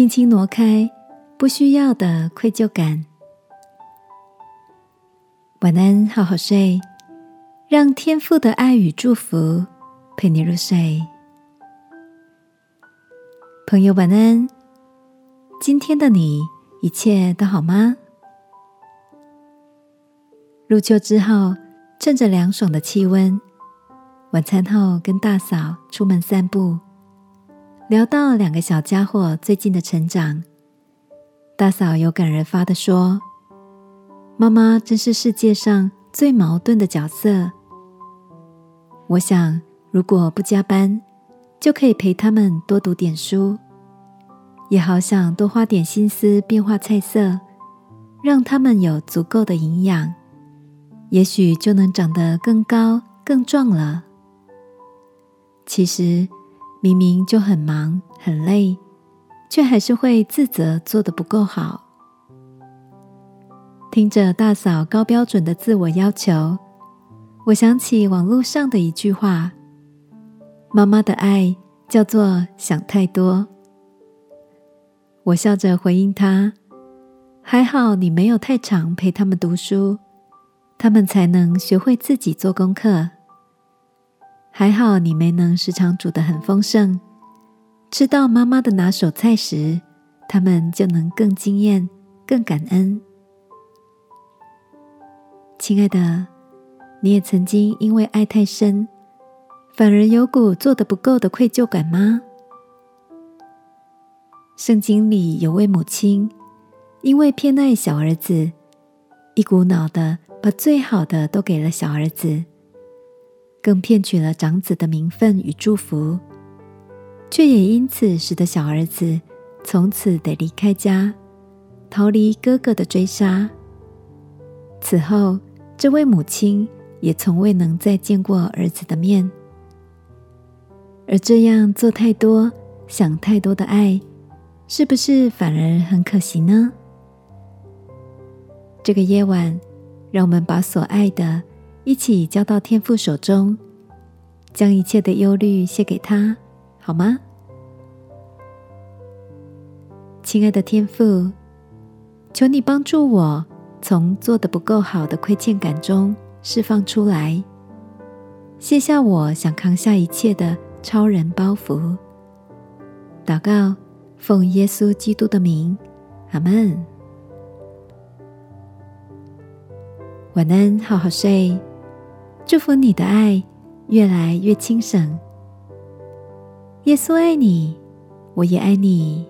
轻轻挪开不需要的愧疚感。晚安，好好睡，让天父的爱与祝福陪你入睡。朋友，晚安。今天的你一切都好吗？入秋之后，趁着凉爽的气温，晚餐后跟大嫂出门散步，聊到两个小家伙最近的成长，大嫂有感而发的说。妈妈真是世界上最矛盾的角色。我想，如果不加班，就可以陪他们多读点书。也好想多花点心思变化菜色，让他们有足够的营养，也许就能长得更高更壮了。其实，明明就很忙很累，却还是会自责做的不够好。听着大嫂高标准的自我要求，我想起网络上的一句话：“妈妈的爱叫做想太多。”我笑着回应他：“还好你没有太常陪他们读书，他们才能学会自己做功课。还好你没能时常煮得很丰盛，吃到妈妈的拿手菜时，他们就能更惊艳、更感恩。”亲爱的，你也曾经因为爱太深，反而有股做的不够的愧疚感吗？圣经里有位母亲，因为偏爱小儿子，一股脑的把最好的都给了小儿子，更骗取了长子的名分与祝福，却也因此使得小儿子从此得离开家，逃离哥哥的追杀。此后。这位母亲也从未能再见过儿子的面，而这样做太多、想太多的爱，是不是反而很可惜呢？这个夜晚，让我们把所爱的一起交到天父手中，将一切的忧虑卸给他，好吗？亲爱的天父，求你帮助我。从做的不够好的亏欠感中释放出来，卸下我想扛下一切的超人包袱。祷告，奉耶稣基督的名，阿门。晚安，好好睡。祝福你的爱越来越轻省。耶稣爱你，我也爱你。